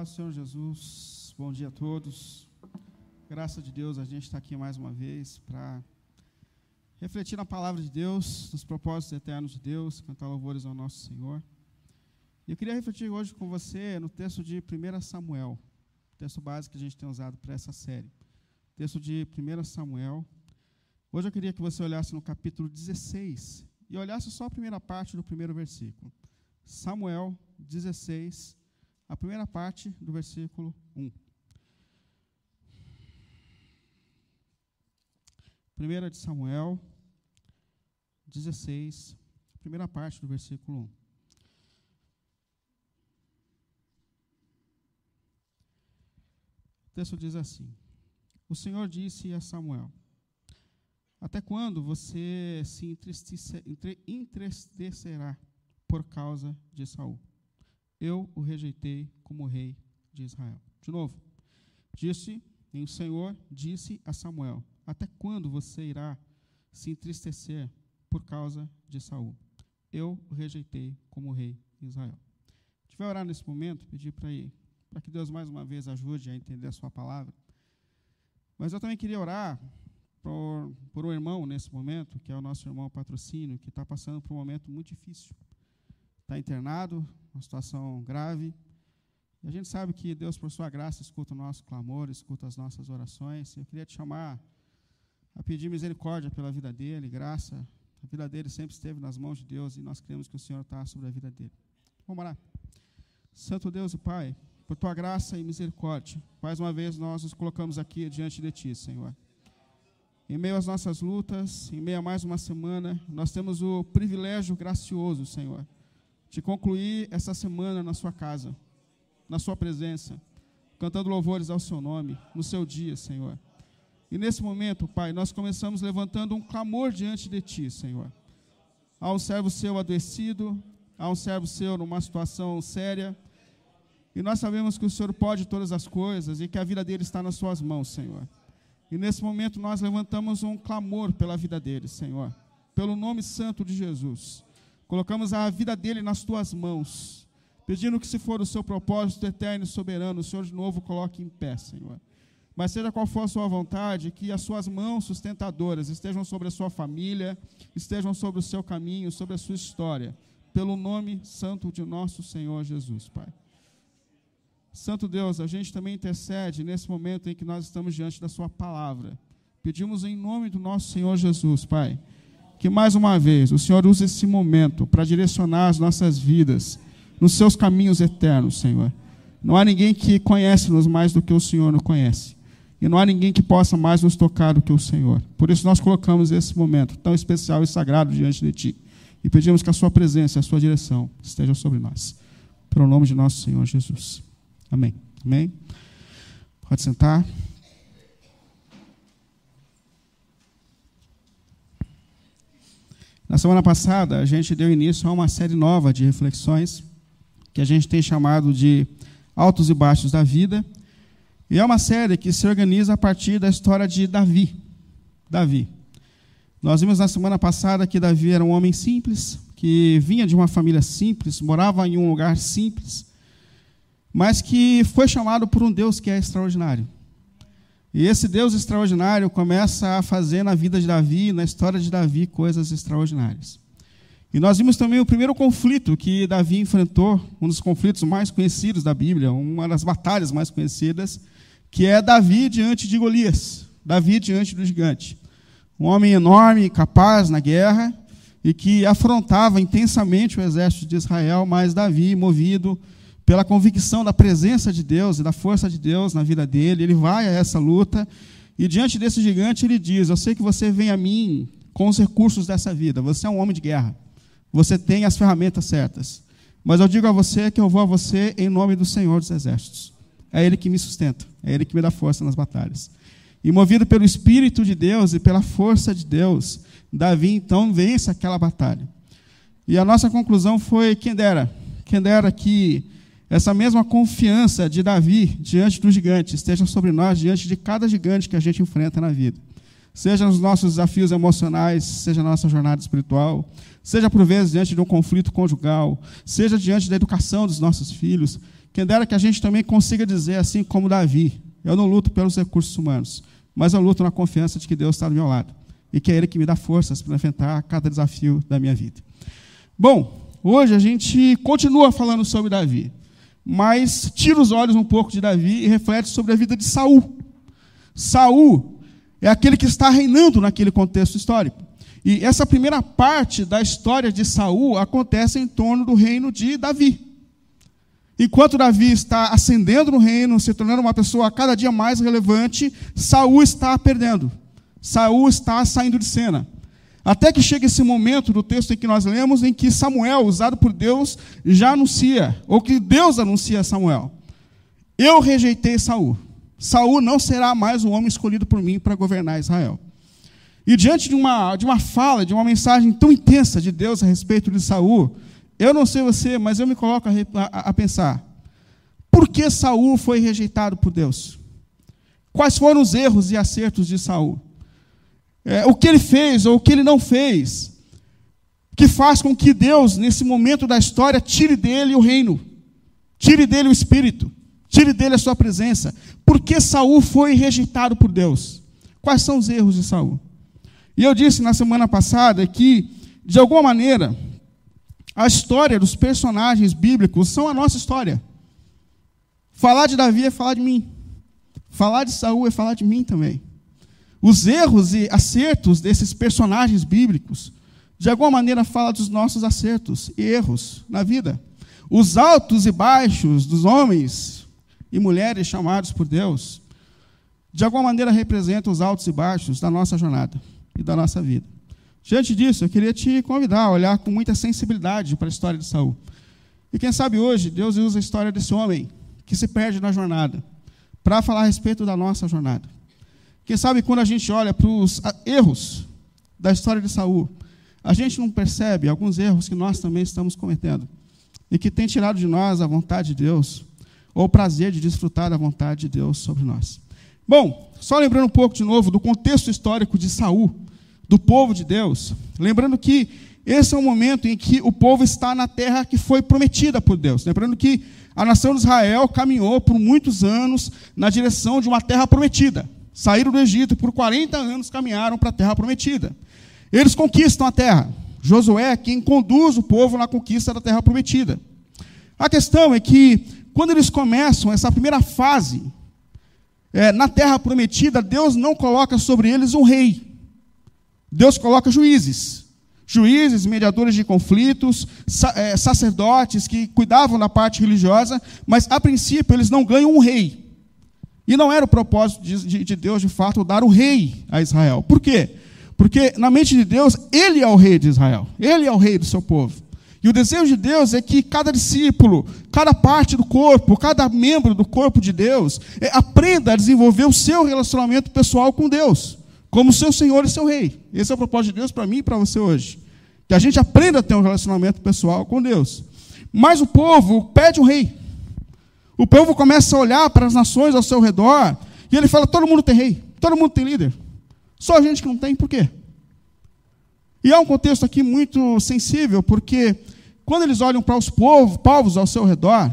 paz do Senhor Jesus, bom dia a todos. Graça de Deus, a gente está aqui mais uma vez para refletir na palavra de Deus, nos propósitos eternos de Deus, cantar louvores ao nosso Senhor. E eu queria refletir hoje com você no texto de 1 Samuel, texto básico que a gente tem usado para essa série. Texto de 1 Samuel. Hoje eu queria que você olhasse no capítulo 16 e olhasse só a primeira parte do primeiro versículo. Samuel 16, a primeira parte do versículo 1. Primeira de Samuel 16, primeira parte do versículo 1. O texto diz assim: O Senhor disse a Samuel: Até quando você se entristecerá por causa de Saul? Eu o rejeitei como rei de Israel. De novo, disse, e o Senhor disse a Samuel: Até quando você irá se entristecer por causa de Saul? Eu o rejeitei como rei de Israel. A gente vai orar nesse momento, pedir para ir, para que Deus mais uma vez ajude a entender a sua palavra. Mas eu também queria orar por, por um irmão nesse momento, que é o nosso irmão patrocínio, que está passando por um momento muito difícil. Está internado, uma situação grave. E a gente sabe que Deus, por sua graça, escuta o nosso clamor, escuta as nossas orações. Eu queria te chamar a pedir misericórdia pela vida dele, graça. A vida dele sempre esteve nas mãos de Deus e nós cremos que o Senhor está sobre a vida dele. Vamos orar. Santo Deus e Pai, por tua graça e misericórdia, mais uma vez nós nos colocamos aqui diante de ti, Senhor. Em meio às nossas lutas, em meio a mais uma semana, nós temos o privilégio gracioso, Senhor de concluir essa semana na sua casa, na sua presença, cantando louvores ao seu nome, no seu dia, Senhor. E nesse momento, Pai, nós começamos levantando um clamor diante de Ti, Senhor. Há um servo seu adoecido, há um servo seu numa situação séria, e nós sabemos que o Senhor pode todas as coisas e que a vida dele está nas Suas mãos, Senhor. E nesse momento nós levantamos um clamor pela vida dele, Senhor, pelo nome santo de Jesus. Colocamos a vida dele nas tuas mãos, pedindo que, se for o seu propósito eterno e soberano, o Senhor de novo coloque em pé, Senhor. Mas seja qual for a sua vontade, que as suas mãos sustentadoras estejam sobre a sua família, estejam sobre o seu caminho, sobre a sua história, pelo nome santo de nosso Senhor Jesus, Pai. Santo Deus, a gente também intercede nesse momento em que nós estamos diante da Sua palavra. Pedimos em nome do nosso Senhor Jesus, Pai que mais uma vez o Senhor use esse momento para direcionar as nossas vidas nos seus caminhos eternos, Senhor. Não há ninguém que conhece-nos mais do que o Senhor nos conhece. E não há ninguém que possa mais nos tocar do que o Senhor. Por isso nós colocamos esse momento tão especial e sagrado diante de Ti. E pedimos que a Sua presença, a Sua direção esteja sobre nós. Pelo nome de nosso Senhor Jesus. Amém. Amém. Pode sentar. Na semana passada, a gente deu início a uma série nova de reflexões, que a gente tem chamado de Altos e Baixos da Vida. E é uma série que se organiza a partir da história de Davi. Davi. Nós vimos na semana passada que Davi era um homem simples, que vinha de uma família simples, morava em um lugar simples, mas que foi chamado por um Deus que é extraordinário. E esse Deus extraordinário começa a fazer na vida de Davi, na história de Davi, coisas extraordinárias. E nós vimos também o primeiro conflito que Davi enfrentou, um dos conflitos mais conhecidos da Bíblia, uma das batalhas mais conhecidas, que é Davi diante de Golias, Davi diante do gigante. Um homem enorme, capaz na guerra, e que afrontava intensamente o exército de Israel, mas Davi, movido pela convicção da presença de Deus e da força de Deus na vida dele, ele vai a essa luta e diante desse gigante ele diz: Eu sei que você vem a mim com os recursos dessa vida, você é um homem de guerra, você tem as ferramentas certas, mas eu digo a você que eu vou a você em nome do Senhor dos Exércitos. É Ele que me sustenta, é Ele que me dá força nas batalhas. E movido pelo Espírito de Deus e pela força de Deus, Davi então vence aquela batalha. E a nossa conclusão foi: quem dera, quem dera que essa mesma confiança de Davi diante do gigante esteja sobre nós, diante de cada gigante que a gente enfrenta na vida. Seja nos nossos desafios emocionais, seja na nossa jornada espiritual, seja por vezes diante de um conflito conjugal, seja diante da educação dos nossos filhos, Quem dera que a gente também consiga dizer assim como Davi: eu não luto pelos recursos humanos, mas eu luto na confiança de que Deus está do meu lado e que é Ele que me dá forças para enfrentar cada desafio da minha vida. Bom, hoje a gente continua falando sobre Davi, mas tira os olhos um pouco de Davi e reflete sobre a vida de Saul. Saul é aquele que está reinando naquele contexto histórico. E essa primeira parte da história de Saul acontece em torno do reino de Davi. Enquanto Davi está ascendendo no reino, se tornando uma pessoa cada dia mais relevante, Saul está perdendo. Saul está saindo de cena. Até que chega esse momento do texto em que nós lemos, em que Samuel, usado por Deus, já anuncia, ou que Deus anuncia a Samuel: Eu rejeitei Saul. Saul não será mais o homem escolhido por mim para governar Israel. E diante de uma, de uma fala, de uma mensagem tão intensa de Deus a respeito de Saul, eu não sei você, mas eu me coloco a, a, a pensar: por que Saul foi rejeitado por Deus? Quais foram os erros e acertos de Saul? É, o que ele fez ou o que ele não fez, que faz com que Deus, nesse momento da história, tire dele o reino, tire dele o espírito, tire dele a sua presença. Por que Saul foi rejeitado por Deus? Quais são os erros de Saul? E eu disse na semana passada que, de alguma maneira, a história dos personagens bíblicos são a nossa história. Falar de Davi é falar de mim. Falar de Saul é falar de mim também. Os erros e acertos desses personagens bíblicos, de alguma maneira, fala dos nossos acertos e erros na vida. Os altos e baixos dos homens e mulheres chamados por Deus, de alguma maneira representam os altos e baixos da nossa jornada e da nossa vida. Diante disso, eu queria te convidar a olhar com muita sensibilidade para a história de Saul. E quem sabe hoje Deus usa a história desse homem que se perde na jornada para falar a respeito da nossa jornada. Quem sabe quando a gente olha para os erros da história de Saul, a gente não percebe alguns erros que nós também estamos cometendo e que tem tirado de nós a vontade de Deus ou o prazer de desfrutar da vontade de Deus sobre nós. Bom, só lembrando um pouco de novo do contexto histórico de Saul do povo de Deus. Lembrando que esse é o momento em que o povo está na terra que foi prometida por Deus. Lembrando que a nação de Israel caminhou por muitos anos na direção de uma terra prometida. Saíram do Egito e por 40 anos caminharam para a terra prometida. Eles conquistam a terra. Josué é quem conduz o povo na conquista da terra prometida. A questão é que, quando eles começam essa primeira fase, é, na terra prometida, Deus não coloca sobre eles um rei. Deus coloca juízes. Juízes, mediadores de conflitos, é, sacerdotes que cuidavam da parte religiosa, mas a princípio eles não ganham um rei. E não era o propósito de, de Deus, de fato, dar o rei a Israel. Por quê? Porque na mente de Deus, ele é o rei de Israel, ele é o rei do seu povo. E o desejo de Deus é que cada discípulo, cada parte do corpo, cada membro do corpo de Deus, é, aprenda a desenvolver o seu relacionamento pessoal com Deus como seu Senhor e seu Rei. Esse é o propósito de Deus para mim e para você hoje. Que a gente aprenda a ter um relacionamento pessoal com Deus. Mas o povo pede um rei. O povo começa a olhar para as nações ao seu redor e ele fala: todo mundo tem rei, todo mundo tem líder. Só a gente que não tem, por quê? E há um contexto aqui muito sensível, porque quando eles olham para os povos, povos ao seu redor,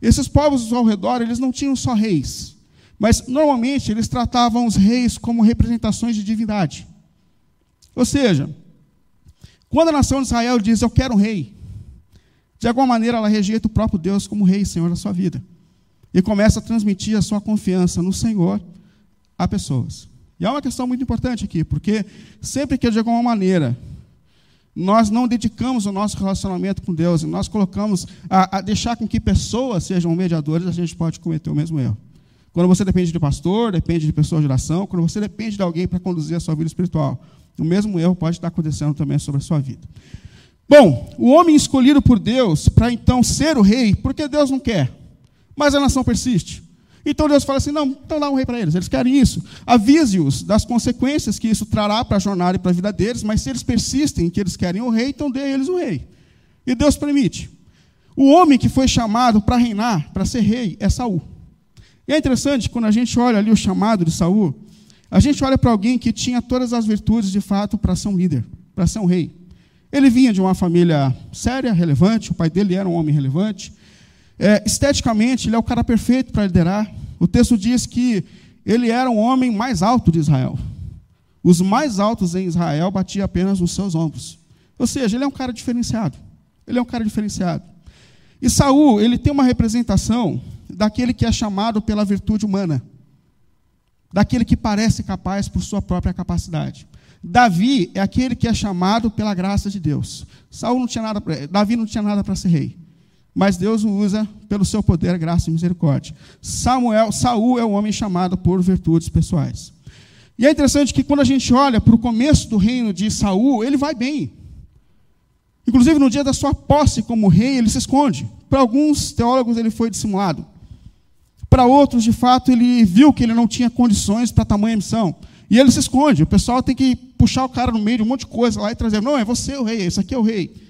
esses povos ao redor, eles não tinham só reis. Mas, normalmente, eles tratavam os reis como representações de divindade. Ou seja, quando a nação de Israel diz, eu quero um rei, de alguma maneira ela rejeita o próprio Deus como rei e senhor da sua vida. E começa a transmitir a sua confiança no Senhor a pessoas. E há uma questão muito importante aqui, porque sempre que de alguma maneira nós não dedicamos o nosso relacionamento com Deus e nós colocamos a, a deixar com que pessoas sejam mediadores, a gente pode cometer o mesmo erro. Quando você depende de pastor, depende de pessoas de oração, quando você depende de alguém para conduzir a sua vida espiritual, o mesmo erro pode estar acontecendo também sobre a sua vida. Bom, o homem escolhido por Deus para então ser o rei, porque Deus não quer, mas a nação persiste. Então Deus fala assim: não, então dá um rei para eles, eles querem isso. Avise-os das consequências que isso trará para a jornada e para a vida deles, mas se eles persistem em que eles querem o rei, então dê a eles o rei. E Deus permite. O homem que foi chamado para reinar, para ser rei, é Saul. E é interessante, quando a gente olha ali o chamado de Saul, a gente olha para alguém que tinha todas as virtudes de fato para ser um líder, para ser um rei. Ele vinha de uma família séria, relevante, o pai dele era um homem relevante. É, esteticamente, ele é o cara perfeito para liderar. O texto diz que ele era o homem mais alto de Israel. Os mais altos em Israel batiam apenas nos seus ombros. Ou seja, ele é um cara diferenciado. Ele é um cara diferenciado. E Saul, ele tem uma representação daquele que é chamado pela virtude humana, daquele que parece capaz por sua própria capacidade. Davi é aquele que é chamado pela graça de Deus. Saul não tinha nada, Davi não tinha nada para ser rei, mas Deus o usa pelo seu poder, graça e misericórdia. Samuel, Saul é o homem chamado por virtudes pessoais. E é interessante que quando a gente olha para o começo do reino de Saul, ele vai bem. Inclusive, no dia da sua posse como rei, ele se esconde. Para alguns teólogos, ele foi dissimulado. Para outros, de fato, ele viu que ele não tinha condições para tamanha missão. E ele se esconde. O pessoal tem que puxar o cara no meio de um monte de coisa lá e trazer. Não, é você o rei, esse aqui é o rei.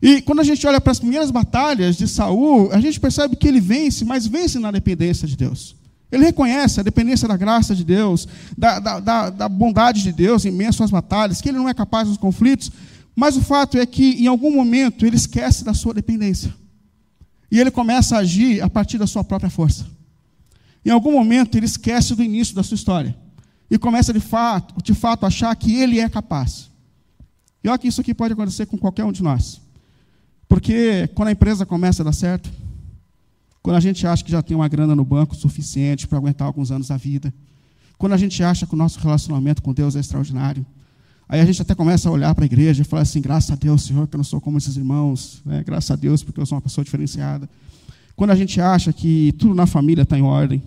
E quando a gente olha para as primeiras batalhas de Saul, a gente percebe que ele vence, mas vence na dependência de Deus. Ele reconhece a dependência da graça de Deus, da, da, da, da bondade de Deus em meio às suas batalhas, que ele não é capaz dos conflitos, mas o fato é que, em algum momento, ele esquece da sua dependência. E ele começa a agir a partir da sua própria força. Em algum momento, ele esquece do início da sua história. E começa, de fato, de fato, a achar que ele é capaz. E olha que isso aqui pode acontecer com qualquer um de nós. Porque quando a empresa começa a dar certo, quando a gente acha que já tem uma grana no banco suficiente para aguentar alguns anos da vida, quando a gente acha que o nosso relacionamento com Deus é extraordinário, Aí a gente até começa a olhar para a igreja e falar assim: graças a Deus, Senhor, que eu não sou como esses irmãos, né? graças a Deus, porque eu sou uma pessoa diferenciada. Quando a gente acha que tudo na família está em ordem,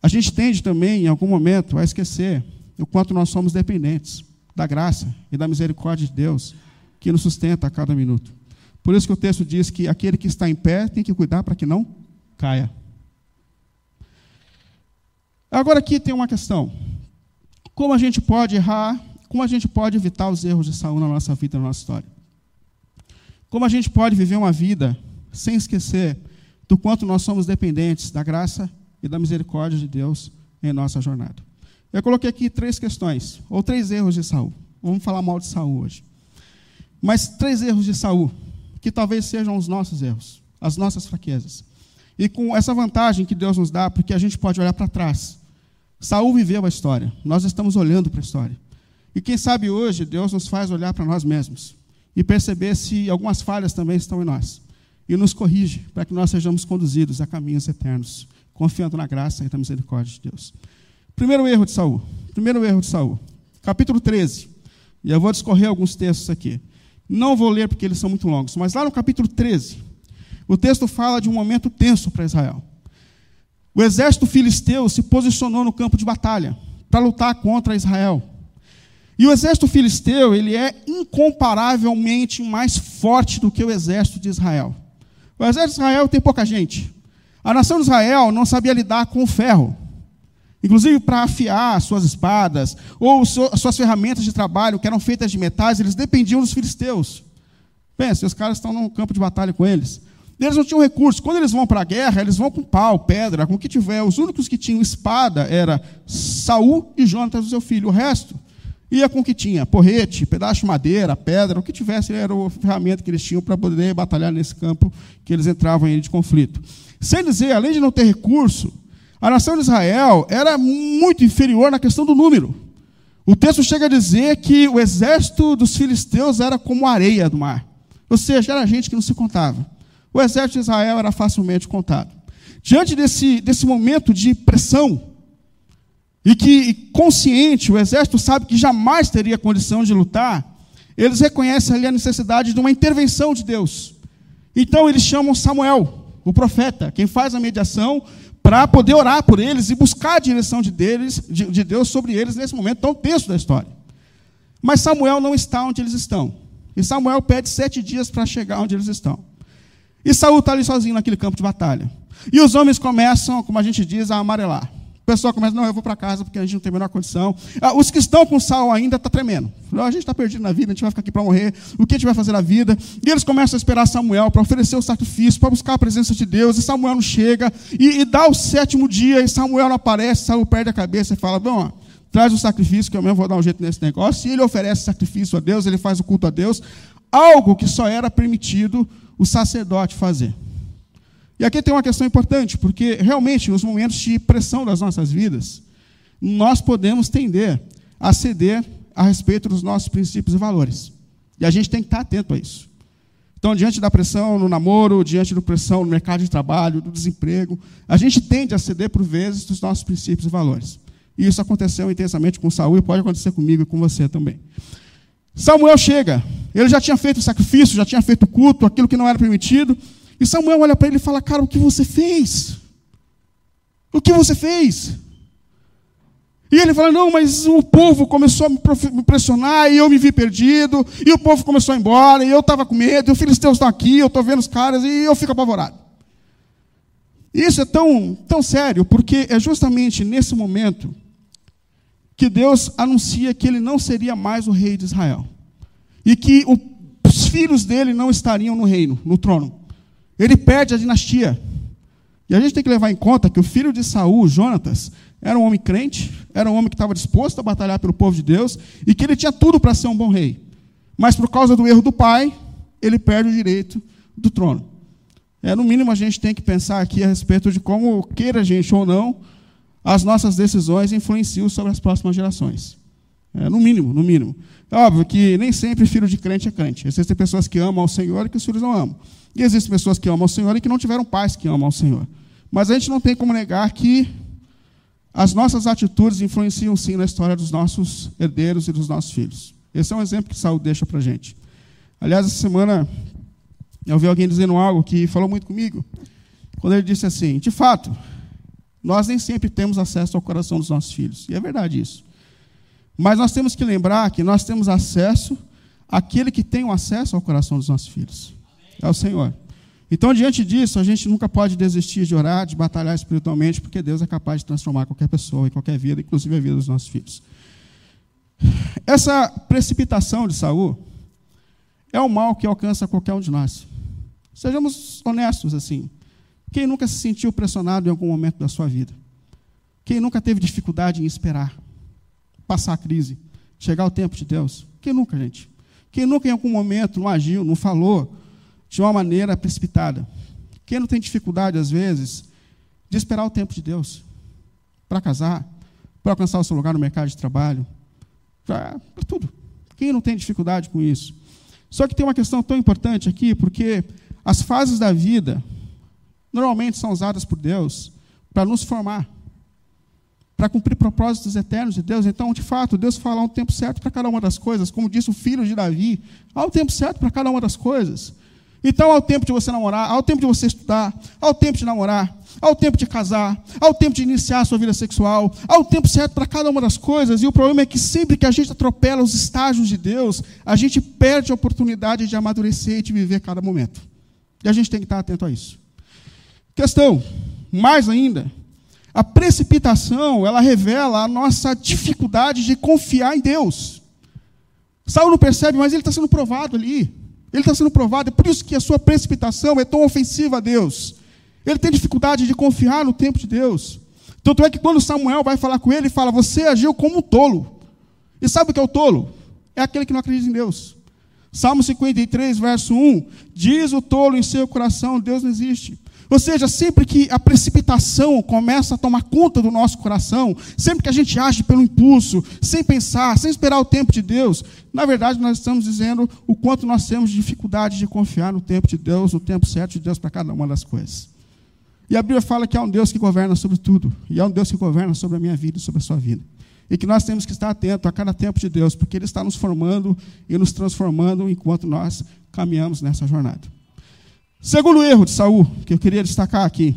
a gente tende também, em algum momento, a esquecer o quanto nós somos dependentes da graça e da misericórdia de Deus, que nos sustenta a cada minuto. Por isso que o texto diz que aquele que está em pé tem que cuidar para que não caia. Agora aqui tem uma questão. Como a gente pode errar como a gente pode evitar os erros de Saul na nossa vida, na nossa história? Como a gente pode viver uma vida sem esquecer do quanto nós somos dependentes da graça e da misericórdia de Deus em nossa jornada? Eu coloquei aqui três questões, ou três erros de Saul. Vamos falar mal de Saul hoje. Mas três erros de Saul, que talvez sejam os nossos erros, as nossas fraquezas. E com essa vantagem que Deus nos dá, porque a gente pode olhar para trás. Saul viveu a história, nós estamos olhando para a história. E quem sabe hoje Deus nos faz olhar para nós mesmos e perceber se algumas falhas também estão em nós. E nos corrige para que nós sejamos conduzidos a caminhos eternos, confiando na graça e na misericórdia de Deus. Primeiro erro de Saul. Primeiro erro de Saul. Capítulo 13. E eu vou discorrer alguns textos aqui. Não vou ler porque eles são muito longos, mas lá no capítulo 13, o texto fala de um momento tenso para Israel. O exército filisteu se posicionou no campo de batalha para lutar contra Israel. E o exército filisteu, ele é incomparavelmente mais forte do que o exército de Israel. O exército de Israel tem pouca gente. A nação de Israel não sabia lidar com o ferro. Inclusive, para afiar suas espadas, ou suas ferramentas de trabalho, que eram feitas de metais, eles dependiam dos filisteus. Pensa, os caras estão no campo de batalha com eles. Eles não tinham recursos. Quando eles vão para a guerra, eles vão com pau, pedra, com o que tiver. Os únicos que tinham espada era Saul e Jonatas, seu filho. O resto Ia com o que tinha, porrete, pedaço de madeira, pedra, o que tivesse era a ferramenta que eles tinham para poder batalhar nesse campo que eles entravam em de conflito. Sem dizer, além de não ter recurso, a nação de Israel era muito inferior na questão do número. O texto chega a dizer que o exército dos filisteus era como areia do mar. Ou seja, era gente que não se contava. O exército de Israel era facilmente contado. Diante desse, desse momento de pressão, e que, consciente, o exército sabe que jamais teria condição de lutar, eles reconhecem ali a necessidade de uma intervenção de Deus. Então eles chamam Samuel, o profeta, quem faz a mediação, para poder orar por eles e buscar a direção de, deles, de, de Deus sobre eles nesse momento tão tenso da história. Mas Samuel não está onde eles estão. E Samuel pede sete dias para chegar onde eles estão. E Saul está ali sozinho naquele campo de batalha. E os homens começam, como a gente diz, a amarelar. O pessoal começa, não, eu vou para casa porque a gente não tem a menor condição. Ah, os que estão com sal ainda estão tá tremendo. Oh, a gente está perdido na vida, a gente vai ficar aqui para morrer. O que a gente vai fazer na vida? E eles começam a esperar Samuel para oferecer o sacrifício, para buscar a presença de Deus. E Samuel não chega. E, e dá o sétimo dia e Samuel não aparece. Samuel perde a cabeça e fala: Bom, traz o sacrifício que eu mesmo vou dar um jeito nesse negócio. E ele oferece sacrifício a Deus, ele faz o culto a Deus. Algo que só era permitido o sacerdote fazer. E aqui tem uma questão importante, porque realmente, nos momentos de pressão das nossas vidas, nós podemos tender a ceder a respeito dos nossos princípios e valores. E a gente tem que estar atento a isso. Então, diante da pressão no namoro, diante da pressão no mercado de trabalho, do desemprego, a gente tende a ceder por vezes dos nossos princípios e valores. E isso aconteceu intensamente com Saul e pode acontecer comigo e com você também. Samuel chega, ele já tinha feito o sacrifício, já tinha feito o culto, aquilo que não era permitido, e Samuel olha para ele e fala: Cara, o que você fez? O que você fez? E ele fala: Não, mas o povo começou a me pressionar e eu me vi perdido, e o povo começou a ir embora, e eu estava com medo, e os filisteus estão aqui, eu estou vendo os caras, e eu fico apavorado. Isso é tão, tão sério, porque é justamente nesse momento que Deus anuncia que ele não seria mais o rei de Israel, e que os filhos dele não estariam no reino, no trono. Ele perde a dinastia. E a gente tem que levar em conta que o filho de Saul, Jonatas, era um homem crente, era um homem que estava disposto a batalhar pelo povo de Deus e que ele tinha tudo para ser um bom rei. Mas por causa do erro do pai, ele perde o direito do trono. É, no mínimo, a gente tem que pensar aqui a respeito de como, queira a gente ou não, as nossas decisões influenciam sobre as próximas gerações. É, no mínimo, no mínimo. É óbvio que nem sempre filho de crente é crente. Existem pessoas que amam ao Senhor e que os filhos não amam. E existem pessoas que amam ao Senhor e que não tiveram pais que amam ao Senhor. Mas a gente não tem como negar que as nossas atitudes influenciam sim na história dos nossos herdeiros e dos nossos filhos. Esse é um exemplo que Saul deixa para a gente. Aliás, essa semana eu ouvi alguém dizendo algo que falou muito comigo, quando ele disse assim: de fato, nós nem sempre temos acesso ao coração dos nossos filhos. E é verdade isso. Mas nós temos que lembrar que nós temos acesso àquele que tem o acesso ao coração dos nossos filhos é o Senhor. Então, diante disso, a gente nunca pode desistir de orar, de batalhar espiritualmente, porque Deus é capaz de transformar qualquer pessoa e qualquer vida, inclusive a vida dos nossos filhos. Essa precipitação de Saul é o mal que alcança qualquer um de nós. Sejamos honestos assim. Quem nunca se sentiu pressionado em algum momento da sua vida? Quem nunca teve dificuldade em esperar, passar a crise, chegar o tempo de Deus? Quem nunca, gente? Quem nunca em algum momento não agiu, não falou, de uma maneira precipitada. Quem não tem dificuldade, às vezes, de esperar o tempo de Deus para casar, para alcançar o seu lugar no mercado de trabalho, para tudo. Quem não tem dificuldade com isso? Só que tem uma questão tão importante aqui, porque as fases da vida normalmente são usadas por Deus para nos formar, para cumprir propósitos eternos de Deus. Então, de fato, Deus fala há um tempo certo para cada uma das coisas, como disse o filho de Davi, há um tempo certo para cada uma das coisas. Então, ao tempo de você namorar, ao tempo de você estudar, ao tempo de namorar, ao tempo de casar, ao tempo de iniciar a sua vida sexual, ao tempo certo para cada uma das coisas. E o problema é que sempre que a gente atropela os estágios de Deus, a gente perde a oportunidade de amadurecer e de viver cada momento. E a gente tem que estar atento a isso. Questão, mais ainda, a precipitação, ela revela a nossa dificuldade de confiar em Deus. Saulo não percebe, mas ele está sendo provado ali. Ele está sendo provado, é por isso que a sua precipitação é tão ofensiva a Deus. Ele tem dificuldade de confiar no tempo de Deus. Tanto é que quando Samuel vai falar com ele, ele fala: Você agiu como um tolo. E sabe o que é o tolo? É aquele que não acredita em Deus. Salmo 53, verso 1: Diz o tolo em seu coração: Deus não existe. Ou seja, sempre que a precipitação começa a tomar conta do nosso coração, sempre que a gente age pelo impulso, sem pensar, sem esperar o tempo de Deus, na verdade nós estamos dizendo o quanto nós temos dificuldade de confiar no tempo de Deus, no tempo certo de Deus para cada uma das coisas. E a Bíblia fala que há um Deus que governa sobre tudo, e há um Deus que governa sobre a minha vida e sobre a sua vida. E que nós temos que estar atentos a cada tempo de Deus, porque Ele está nos formando e nos transformando enquanto nós caminhamos nessa jornada. Segundo erro de Saul, que eu queria destacar aqui.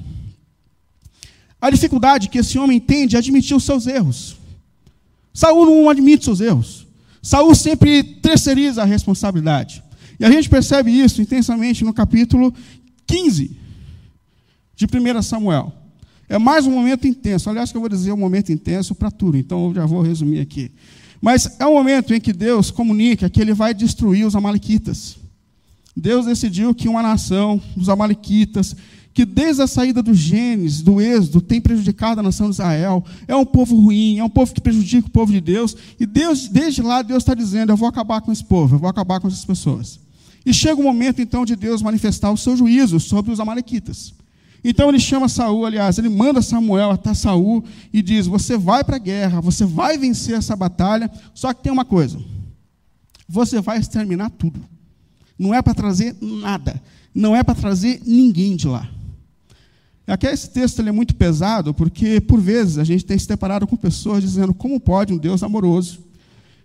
A dificuldade que esse homem tem de admitir os seus erros. Saul não admite seus erros. Saul sempre terceiriza a responsabilidade. E a gente percebe isso intensamente no capítulo 15 de 1 Samuel. É mais um momento intenso. Aliás, que eu vou dizer um momento intenso para tudo, então eu já vou resumir aqui. Mas é um momento em que Deus comunica que ele vai destruir os amalequitas. Deus decidiu que uma nação, os Amalequitas, que desde a saída dos genes, do êxodo, tem prejudicado a nação de Israel, é um povo ruim, é um povo que prejudica o povo de Deus, e Deus, desde lá, Deus está dizendo: eu vou acabar com esse povo, eu vou acabar com essas pessoas. E chega o momento, então, de Deus manifestar o seu juízo sobre os Amalequitas. Então ele chama Saul, aliás, ele manda Samuel até Saul e diz: Você vai para a guerra, você vai vencer essa batalha, só que tem uma coisa: você vai exterminar tudo. Não é para trazer nada, não é para trazer ninguém de lá. Aqui esse texto é muito pesado, porque por vezes a gente tem se deparado com pessoas dizendo: como pode um Deus amoroso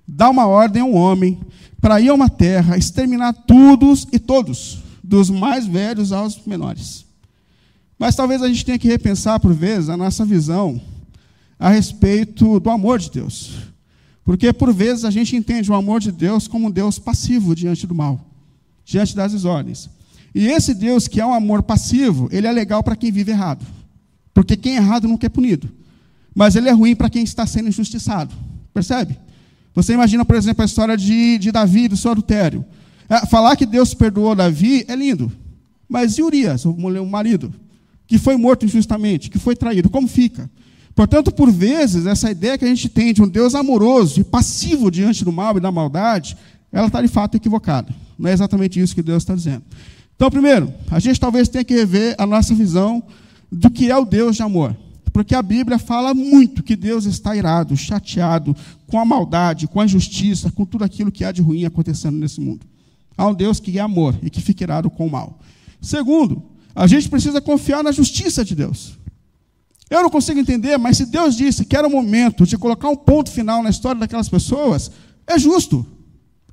dar uma ordem a um homem para ir a uma terra, exterminar todos e todos, dos mais velhos aos menores? Mas talvez a gente tenha que repensar, por vezes, a nossa visão a respeito do amor de Deus. Porque, por vezes, a gente entende o amor de Deus como um Deus passivo diante do mal, diante das desordens. E esse Deus, que é um amor passivo, ele é legal para quem vive errado. Porque quem é errado nunca é punido. Mas ele é ruim para quem está sendo injustiçado. Percebe? Você imagina, por exemplo, a história de, de Davi, do seu adultério. É, falar que Deus perdoou Davi é lindo. Mas e Urias, o marido? que foi morto injustamente, que foi traído, como fica? Portanto, por vezes, essa ideia que a gente tem de um Deus amoroso e passivo diante do mal e da maldade, ela está de fato equivocada. Não é exatamente isso que Deus está dizendo. Então, primeiro, a gente talvez tenha que rever a nossa visão do que é o Deus de amor. Porque a Bíblia fala muito que Deus está irado, chateado com a maldade, com a injustiça, com tudo aquilo que há de ruim acontecendo nesse mundo. Há um Deus que é amor e que fica irado com o mal. Segundo, a gente precisa confiar na justiça de Deus. Eu não consigo entender, mas se Deus disse que era o momento de colocar um ponto final na história daquelas pessoas, é justo.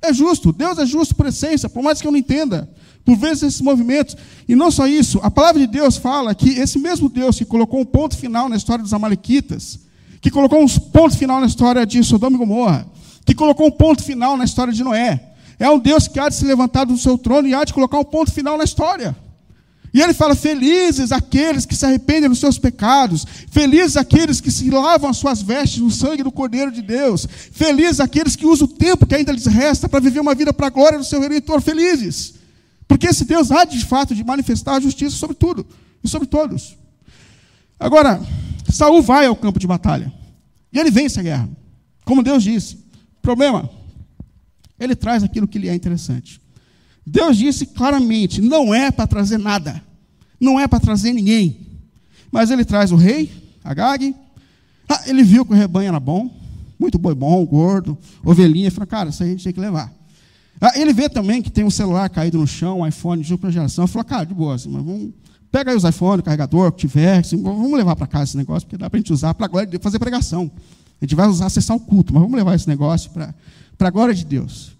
É justo. Deus é justo por essência, por mais que eu não entenda. Por vezes esses movimentos. E não só isso, a palavra de Deus fala que esse mesmo Deus que colocou um ponto final na história dos Amalequitas, que colocou um ponto final na história de Sodoma e Gomorra, que colocou um ponto final na história de Noé, é um Deus que há de se levantar do seu trono e há de colocar um ponto final na história. E ele fala: Felizes aqueles que se arrependem dos seus pecados, felizes aqueles que se lavam as suas vestes no sangue do Cordeiro de Deus, felizes aqueles que usam o tempo que ainda lhes resta para viver uma vida para a glória do seu Redentor, felizes. Porque esse Deus há de fato de manifestar a justiça sobre tudo e sobre todos. Agora, Saul vai ao campo de batalha e ele vence a guerra, como Deus disse. Problema, ele traz aquilo que lhe é interessante. Deus disse claramente: não é para trazer nada, não é para trazer ninguém. Mas ele traz o rei, Agag. Ah, ele viu que o rebanho era bom, muito boi bom, gordo, ovelhinha. Ele falou: cara, isso aí a gente tem que levar. Ah, ele vê também que tem um celular caído no chão, um iPhone de última geração. Ele falou: cara, de boa, assim, mas vamos. Pega aí os iPhones, o carregador, o que tiver, assim, vamos levar para casa esse negócio, porque dá para a gente usar para fazer pregação. A gente vai usar, acessar o culto, mas vamos levar esse negócio para a glória de Deus.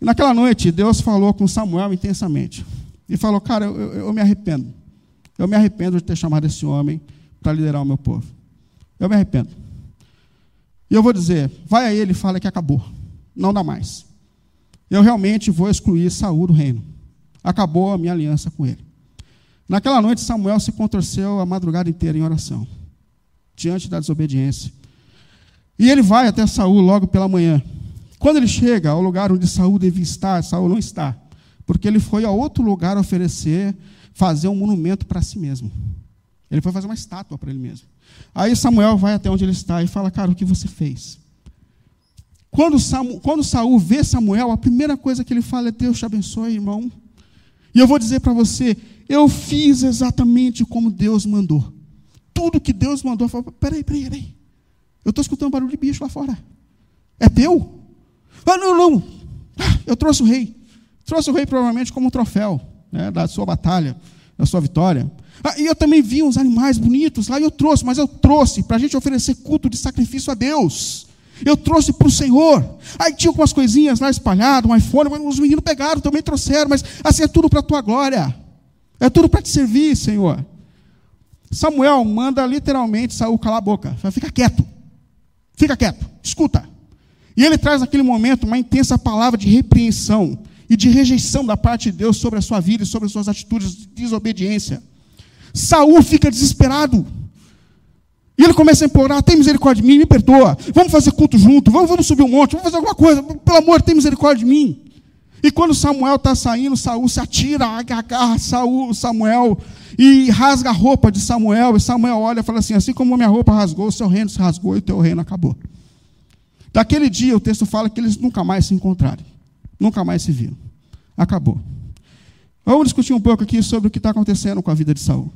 E naquela noite, Deus falou com Samuel intensamente. E falou: Cara, eu, eu, eu me arrependo. Eu me arrependo de ter chamado esse homem para liderar o meu povo. Eu me arrependo. E eu vou dizer: vai a ele e fala que acabou. Não dá mais. Eu realmente vou excluir Saul do reino. Acabou a minha aliança com ele. Naquela noite, Samuel se contorceu a madrugada inteira em oração, diante da desobediência. E ele vai até Saul logo pela manhã. Quando ele chega ao lugar onde Saul devia estar, Saul não está, porque ele foi a outro lugar oferecer, fazer um monumento para si mesmo. Ele foi fazer uma estátua para ele mesmo. Aí Samuel vai até onde ele está e fala: Cara, o que você fez? Quando, Samu, quando Saul vê Samuel, a primeira coisa que ele fala é: Deus te abençoe, irmão. E eu vou dizer para você: eu fiz exatamente como Deus mandou. Tudo que Deus mandou. Eu falo, peraí, peraí, peraí. Eu estou escutando barulho de bicho lá fora. É teu? Ah, não, não. Eu trouxe o rei. Trouxe o rei provavelmente como um troféu né, da sua batalha, da sua vitória. Ah, e eu também vi uns animais bonitos lá e eu trouxe, mas eu trouxe para a gente oferecer culto de sacrifício a Deus. Eu trouxe para o Senhor. Aí tinha algumas coisinhas lá espalhadas, um iPhone, os meninos pegaram, também trouxeram, mas assim é tudo para a tua glória. É tudo para te servir, Senhor. Samuel manda literalmente Saul calar a boca. Fica quieto. Fica quieto. Escuta. E ele traz naquele momento uma intensa palavra de repreensão e de rejeição da parte de Deus sobre a sua vida e sobre as suas atitudes de desobediência. Saul fica desesperado. E ele começa a implorar: tem misericórdia de mim, me perdoa. Vamos fazer culto junto, vamos, vamos subir um monte, vamos fazer alguma coisa. Pelo amor, tem misericórdia de mim. E quando Samuel está saindo, Saul se atira, agarra Saul, Samuel e rasga a roupa de Samuel. E Samuel olha e fala assim: assim como minha roupa rasgou, o seu reino se rasgou e o teu reino acabou. Daquele dia, o texto fala que eles nunca mais se encontraram, nunca mais se viram. Acabou. Vamos discutir um pouco aqui sobre o que está acontecendo com a vida de Saul.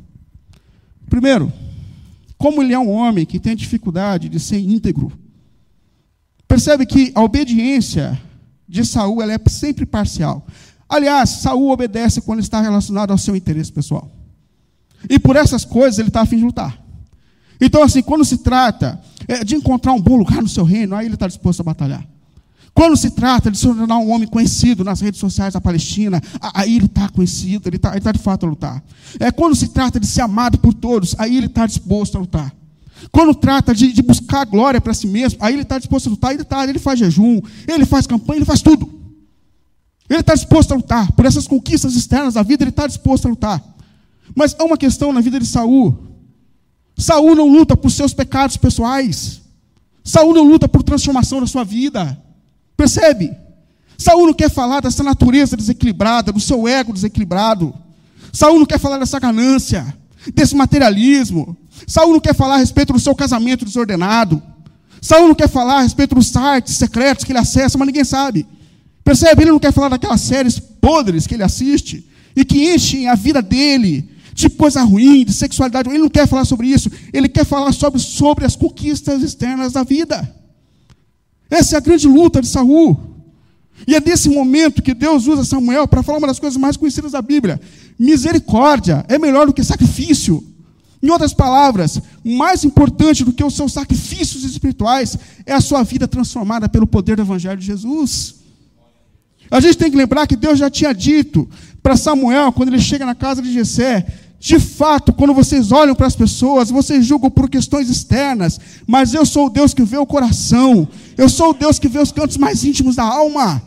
Primeiro, como ele é um homem que tem dificuldade de ser íntegro. Percebe que a obediência de Saul ela é sempre parcial. Aliás, Saul obedece quando está relacionado ao seu interesse pessoal. E por essas coisas ele está a fim de lutar. Então, assim, quando se trata é, de encontrar um bom lugar no seu reino, aí ele está disposto a batalhar. Quando se trata de se tornar um homem conhecido nas redes sociais da Palestina, aí ele está conhecido, ele está tá de fato a lutar. É, quando se trata de ser amado por todos, aí ele está disposto a lutar. Quando trata de, de buscar glória para si mesmo, aí ele está disposto a lutar, ele, tá, ele faz jejum, ele faz campanha, ele faz tudo. Ele está disposto a lutar. Por essas conquistas externas da vida, ele está disposto a lutar. Mas há uma questão na vida de Saul. Saul não luta por seus pecados pessoais. Saul não luta por transformação da sua vida. Percebe? Saul não quer falar dessa natureza desequilibrada, do seu ego desequilibrado. Saul não quer falar dessa ganância, desse materialismo. Saul não quer falar a respeito do seu casamento desordenado. Saul não quer falar a respeito dos sites secretos que ele acessa, mas ninguém sabe. Percebe? Ele não quer falar daquelas séries podres que ele assiste e que enchem a vida dele de coisa ruim, de sexualidade. Ele não quer falar sobre isso. Ele quer falar sobre, sobre as conquistas externas da vida. Essa é a grande luta de Saul. E é nesse momento que Deus usa Samuel para falar uma das coisas mais conhecidas da Bíblia. Misericórdia é melhor do que sacrifício. Em outras palavras, mais importante do que os seus sacrifícios espirituais é a sua vida transformada pelo poder do Evangelho de Jesus. A gente tem que lembrar que Deus já tinha dito para Samuel, quando ele chega na casa de Jessé, de fato, quando vocês olham para as pessoas, vocês julgam por questões externas, mas eu sou o Deus que vê o coração, eu sou o Deus que vê os cantos mais íntimos da alma.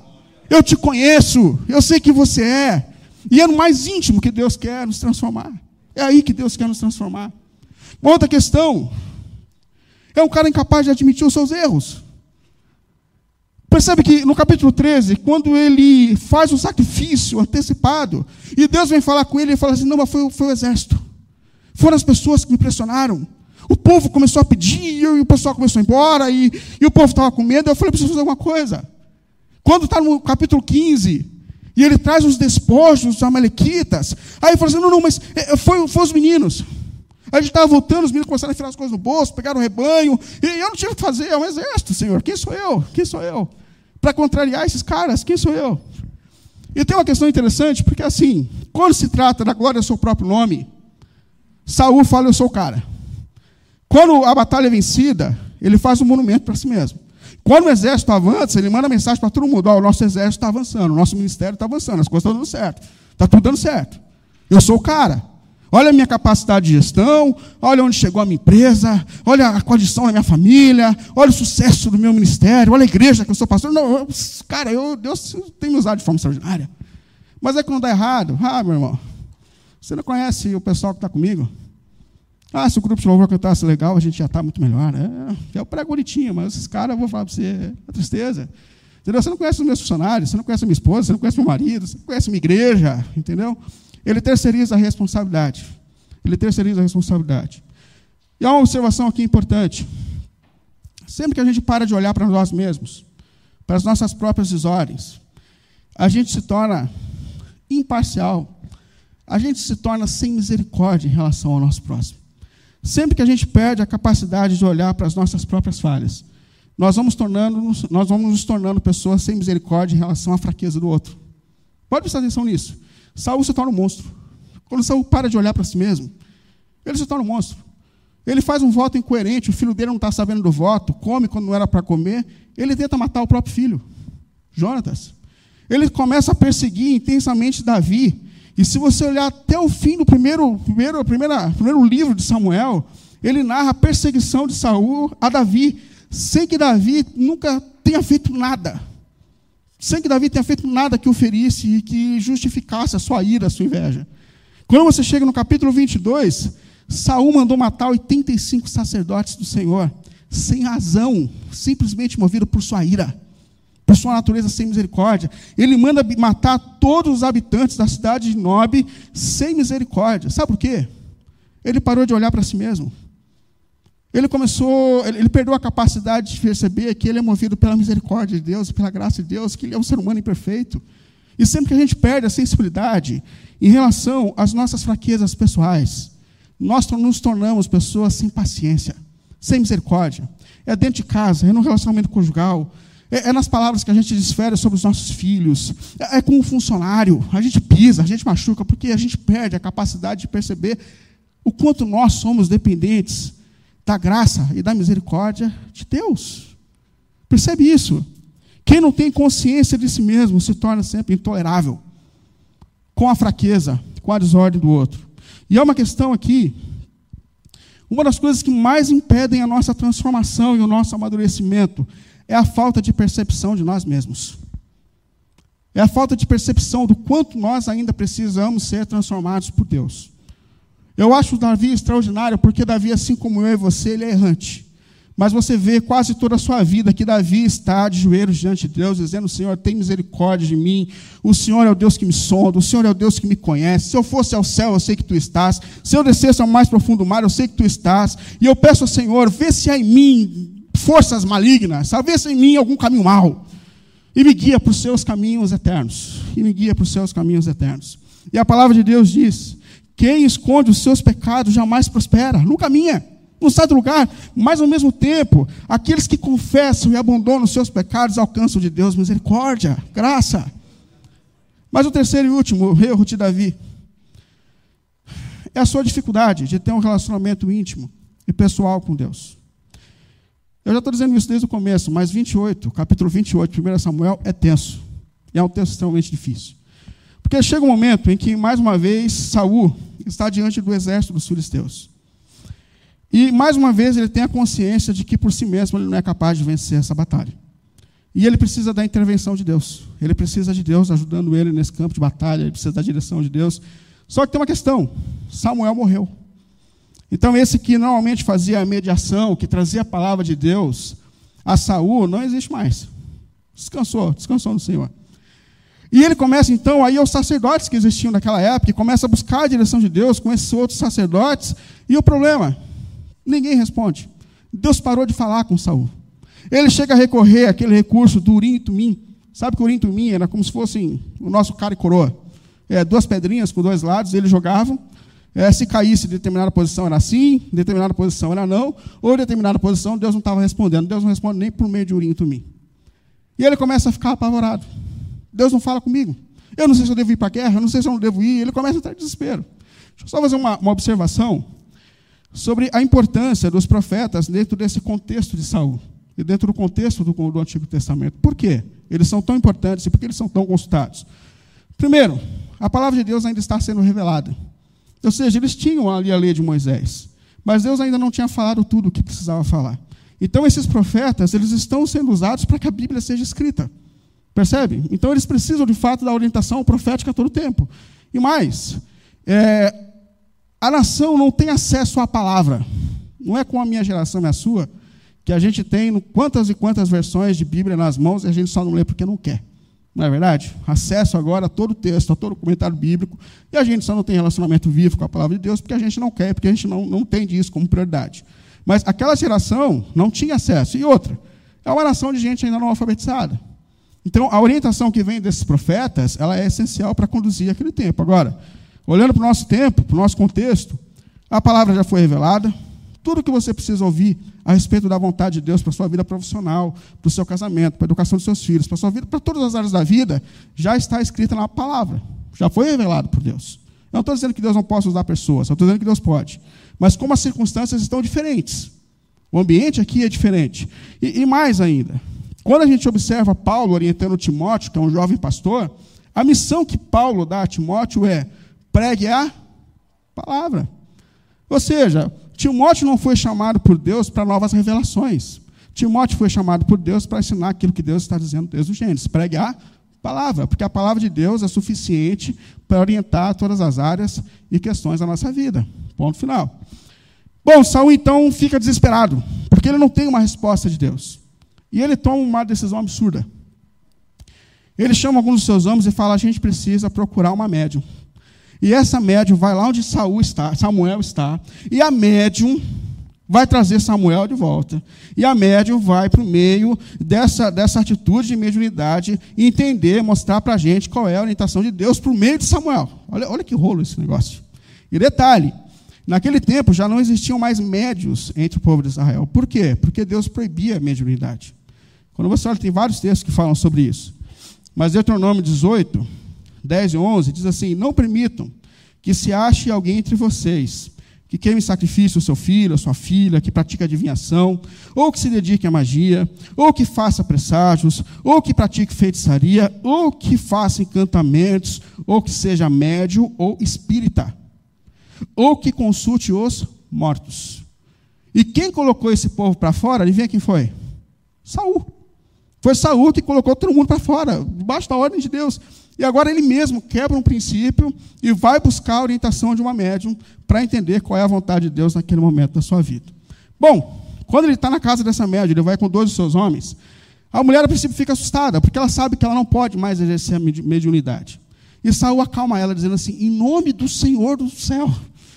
Eu te conheço, eu sei que você é, e é no mais íntimo que Deus quer nos transformar. É aí que Deus quer nos transformar. Uma outra questão é um cara incapaz de admitir os seus erros. Percebe que no capítulo 13, quando ele faz o sacrifício antecipado, e Deus vem falar com ele e fala assim: não, mas foi, foi o exército. Foram as pessoas que me pressionaram. O povo começou a pedir, e o pessoal começou a ir embora, e, e o povo estava com medo. Eu falei: preciso fazer alguma coisa. Quando está no capítulo 15, e ele traz os despojos dos amalequitas, aí ele fala assim: não, não, mas é, foi, foi os meninos. A gente estava voltando, os meninos começaram a enfiar as coisas no bolso, pegaram o rebanho, e eu não tinha o que fazer, é um exército, Senhor. Quem sou eu? Quem sou eu? Para contrariar esses caras, quem sou eu? E tem uma questão interessante, porque assim, quando se trata da glória do seu próprio nome, Saul fala, eu sou o cara. Quando a batalha é vencida, ele faz um monumento para si mesmo. Quando o exército avança, ele manda mensagem para todo mundo: oh, o nosso exército está avançando, o nosso ministério está avançando, as coisas estão dando certo. Está tudo dando certo. Eu sou o cara. Olha a minha capacidade de gestão, olha onde chegou a minha empresa, olha a condição da minha família, olha o sucesso do meu ministério, olha a igreja que eu sou pastor. Não, eu, cara, eu, Deus tem me usado de forma extraordinária. Mas é que não dá errado. Ah, meu irmão, você não conhece o pessoal que está comigo? Ah, se o grupo de louvor cantasse legal, a gente já está muito melhor. É, eu prego bonitinho, mas esses caras, eu vou falar para você, é tristeza. Entendeu? Você não conhece os meus funcionários, você não conhece a minha esposa, você não conhece meu marido, você não conhece minha igreja, entendeu? Ele terceiriza a responsabilidade. Ele terceiriza a responsabilidade. E há uma observação aqui importante. Sempre que a gente para de olhar para nós mesmos, para as nossas próprias desordens, a gente se torna imparcial, a gente se torna sem misericórdia em relação ao nosso próximo. Sempre que a gente perde a capacidade de olhar para as nossas próprias falhas, nós vamos, tornando, nós vamos nos tornando pessoas sem misericórdia em relação à fraqueza do outro. Pode prestar atenção nisso. Saul se torna um monstro. Quando Saul para de olhar para si mesmo, ele se torna um monstro. Ele faz um voto incoerente, o filho dele não está sabendo do voto, come quando não era para comer, ele tenta matar o próprio filho, Jonatas. Ele começa a perseguir intensamente Davi. E se você olhar até o fim do primeiro, primeiro, primeira, primeiro livro de Samuel, ele narra a perseguição de Saul a Davi, sem que Davi nunca tenha feito nada sem que Davi tenha feito nada que o ferisse e que justificasse a sua ira, a sua inveja. Quando você chega no capítulo 22, Saul mandou matar 85 sacerdotes do Senhor, sem razão, simplesmente movido por sua ira, por sua natureza sem misericórdia. Ele manda matar todos os habitantes da cidade de Nob sem misericórdia. Sabe por quê? Ele parou de olhar para si mesmo. Ele começou, ele perdeu a capacidade de perceber que ele é movido pela misericórdia de Deus, pela graça de Deus, que ele é um ser humano imperfeito. E sempre que a gente perde a sensibilidade em relação às nossas fraquezas pessoais, nós nos tornamos pessoas sem paciência, sem misericórdia. É dentro de casa, é no relacionamento conjugal, é, é, nas palavras que a gente desfere sobre os nossos filhos. É, é com o funcionário. A gente pisa, a gente machuca, porque a gente perde a capacidade de perceber o quanto nós somos dependentes da graça e da misericórdia de Deus. Percebe isso? Quem não tem consciência de si mesmo se torna sempre intolerável com a fraqueza, com a desordem do outro. E é uma questão aqui, uma das coisas que mais impedem a nossa transformação e o nosso amadurecimento é a falta de percepção de nós mesmos. É a falta de percepção do quanto nós ainda precisamos ser transformados por Deus. Eu acho Davi extraordinário, porque Davi, assim como eu e você, ele é errante. Mas você vê quase toda a sua vida que Davi está de joelhos diante de Deus, dizendo: Senhor, tem misericórdia de mim. O Senhor é o Deus que me sonda, o Senhor é o Deus que me conhece. Se eu fosse ao céu, eu sei que tu estás. Se eu descesse ao mais profundo mar, eu sei que tu estás. E eu peço ao Senhor, vê se há em mim forças malignas, talvez em mim algum caminho mal, e me guia para os seus caminhos eternos, e me guia para os seus caminhos eternos. E a palavra de Deus diz: quem esconde os seus pecados jamais prospera, não caminha, não sai do lugar, mas ao mesmo tempo, aqueles que confessam e abandonam os seus pecados alcançam de Deus misericórdia, graça. Mas o terceiro e último erro de Davi é a sua dificuldade de ter um relacionamento íntimo e pessoal com Deus. Eu já estou dizendo isso desde o começo, mas 28, capítulo 28, 1 Samuel, é tenso. E é um texto extremamente difícil. Porque chega um momento em que, mais uma vez, Saul está diante do exército dos filisteus. E, mais uma vez, ele tem a consciência de que, por si mesmo, ele não é capaz de vencer essa batalha. E ele precisa da intervenção de Deus. Ele precisa de Deus ajudando ele nesse campo de batalha, ele precisa da direção de Deus. Só que tem uma questão: Samuel morreu. Então, esse que normalmente fazia a mediação, que trazia a palavra de Deus a Saul, não existe mais. Descansou, descansou no Senhor. E ele começa então aí os sacerdotes que existiam naquela época, e começa a buscar a direção de Deus com esses outros sacerdotes. E o problema, ninguém responde. Deus parou de falar com Saul. Ele chega a recorrer àquele recurso do urim e tumim. Sabe que o urim e tumim era como se fossem o nosso cara e coroa. É, duas pedrinhas com dois lados, eles jogavam, é, se caísse em determinada posição era assim, em determinada posição era não, ou em determinada posição Deus não estava respondendo. Deus não responde nem por meio de Urim e Tumim. E ele começa a ficar apavorado. Deus não fala comigo. Eu não sei se eu devo ir para a guerra, eu não sei se eu não devo ir. Ele começa a entrar em desespero. Deixa eu só fazer uma, uma observação sobre a importância dos profetas dentro desse contexto de Saul e dentro do contexto do, do Antigo Testamento. Por quê? Eles são tão importantes e por que eles são tão consultados? Primeiro, a palavra de Deus ainda está sendo revelada. Ou seja, eles tinham ali a lei de Moisés, mas Deus ainda não tinha falado tudo o que precisava falar. Então esses profetas, eles estão sendo usados para que a Bíblia seja escrita. Percebe? Então eles precisam de fato da orientação profética todo o tempo. E mais, é, a nação não tem acesso à palavra. Não é com a minha geração e a sua que a gente tem quantas e quantas versões de Bíblia nas mãos e a gente só não lê porque não quer. Não é verdade? Acesso agora a todo o texto, a todo o comentário bíblico, e a gente só não tem relacionamento vivo com a palavra de Deus porque a gente não quer, porque a gente não, não tem isso como prioridade. Mas aquela geração não tinha acesso. E outra, é uma nação de gente ainda não alfabetizada. Então, a orientação que vem desses profetas, ela é essencial para conduzir aquele tempo. Agora, olhando para o nosso tempo, para o nosso contexto, a palavra já foi revelada, tudo que você precisa ouvir a respeito da vontade de Deus para a sua vida profissional, para o seu casamento, para a educação dos seus filhos, para a sua vida, para todas as áreas da vida, já está escrita na palavra. Já foi revelado por Deus. Eu não estou dizendo que Deus não possa usar pessoas, eu estou dizendo que Deus pode. Mas como as circunstâncias estão diferentes, o ambiente aqui é diferente. E, e mais ainda, quando a gente observa Paulo orientando Timóteo, que é um jovem pastor, a missão que Paulo dá a Timóteo é pregue a palavra. Ou seja, Timóteo não foi chamado por Deus para novas revelações. Timóteo foi chamado por Deus para ensinar aquilo que Deus está dizendo desde o Gênesis. Pregue a palavra, porque a palavra de Deus é suficiente para orientar todas as áreas e questões da nossa vida. Ponto final. Bom, Saul então fica desesperado, porque ele não tem uma resposta de Deus. E ele toma uma decisão absurda. Ele chama alguns dos seus homens e fala: a gente precisa procurar uma médium. E essa médium vai lá onde Saul está, Samuel está, e a médium vai trazer Samuel de volta. E a médium vai para o meio dessa, dessa atitude de mediunidade entender, mostrar para a gente qual é a orientação de Deus por meio de Samuel. Olha, olha que rolo esse negócio. E detalhe, Naquele tempo já não existiam mais médios entre o povo de Israel. Por quê? Porque Deus proibia a mediunidade. Quando você olha, tem vários textos que falam sobre isso. Mas Deuteronômio 18, 10 e 11 diz assim: Não permitam que se ache alguém entre vocês que queime sacrifício o seu filho, a sua filha, que pratique adivinhação, ou que se dedique à magia, ou que faça presságios, ou que pratique feitiçaria, ou que faça encantamentos, ou que seja médio ou espírita, ou que consulte os mortos. E quem colocou esse povo para fora, adivinha quem foi? Saul. Foi Saul que colocou todo mundo para fora, debaixo da ordem de Deus. E agora ele mesmo quebra um princípio e vai buscar a orientação de uma médium para entender qual é a vontade de Deus naquele momento da sua vida. Bom, quando ele está na casa dessa médium, ele vai com dois dos seus homens, a mulher a princípio fica assustada, porque ela sabe que ela não pode mais exercer a mediunidade. E Saul acalma ela, dizendo assim: Em nome do Senhor do céu,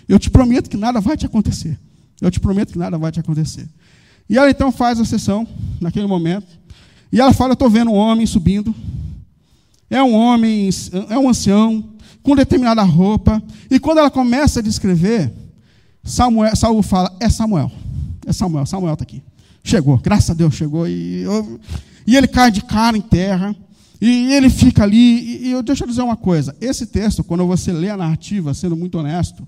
eu te prometo que nada vai te acontecer. Eu te prometo que nada vai te acontecer. E ela então faz a sessão, naquele momento, e ela fala: Estou vendo um homem subindo é um homem, é um ancião, com determinada roupa. E quando ela começa a descrever, Samuel, Saul fala: É Samuel. É Samuel, Samuel está aqui. Chegou, graças a Deus chegou. E, eu, e ele cai de cara em terra. E ele fica ali. E, e eu, deixa eu dizer uma coisa: esse texto, quando você lê a narrativa, sendo muito honesto,